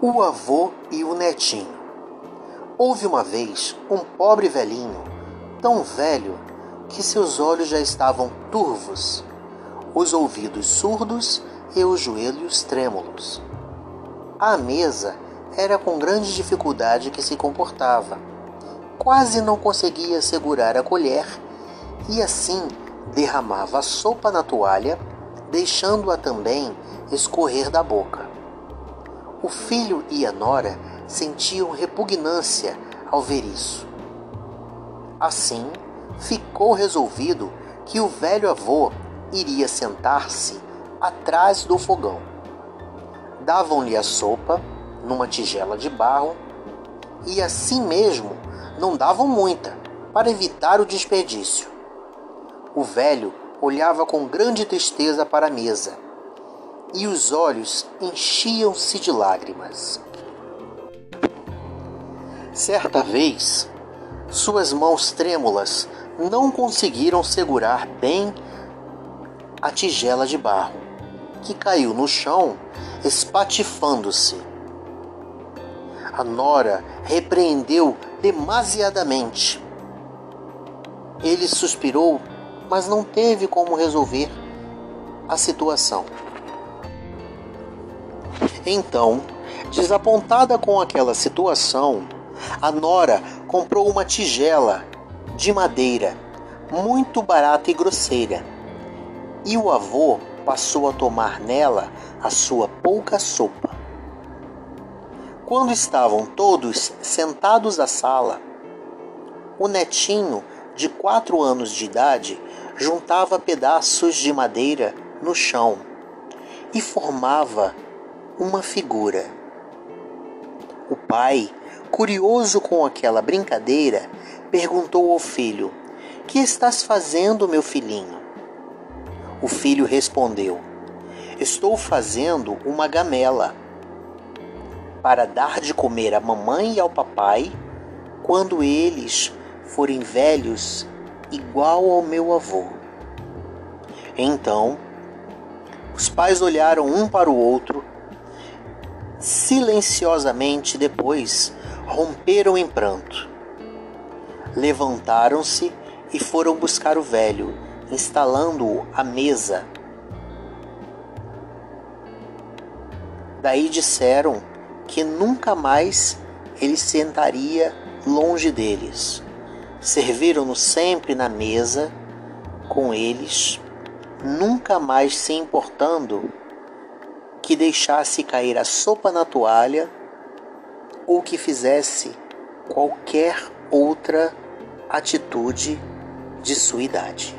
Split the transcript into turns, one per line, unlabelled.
O avô e o netinho. Houve uma vez um pobre velhinho, tão velho que seus olhos já estavam turvos, os ouvidos surdos e os joelhos trêmulos. À mesa era com grande dificuldade que se comportava. Quase não conseguia segurar a colher e assim derramava a sopa na toalha, deixando-a também escorrer da boca. O filho e a nora sentiam repugnância ao ver isso. Assim, ficou resolvido que o velho avô iria sentar-se atrás do fogão. Davam-lhe a sopa numa tigela de barro e assim mesmo não davam muita para evitar o desperdício. O velho olhava com grande tristeza para a mesa e os olhos enchiam-se de lágrimas. Certa vez, suas mãos trêmulas não conseguiram segurar bem a tigela de barro, que caiu no chão, espatifando-se. A nora repreendeu demasiadamente. Ele suspirou, mas não teve como resolver a situação. Então, desapontada com aquela situação, a nora comprou uma tigela de madeira muito barata e grosseira, e o avô passou a tomar nela a sua pouca sopa. Quando estavam todos sentados à sala, o netinho, de quatro anos de idade, juntava pedaços de madeira no chão e formava uma figura. O pai, curioso com aquela brincadeira, perguntou ao filho: Que estás fazendo, meu filhinho? O filho respondeu: Estou fazendo uma gamela para dar de comer à mamãe e ao papai quando eles forem velhos, igual ao meu avô. Então, os pais olharam um para o outro Silenciosamente depois romperam em pranto. Levantaram-se e foram buscar o velho, instalando-o à mesa. Daí disseram que nunca mais ele sentaria longe deles. Serviram-no sempre na mesa com eles, nunca mais se importando que deixasse cair a sopa na toalha ou que fizesse qualquer outra atitude de sua idade.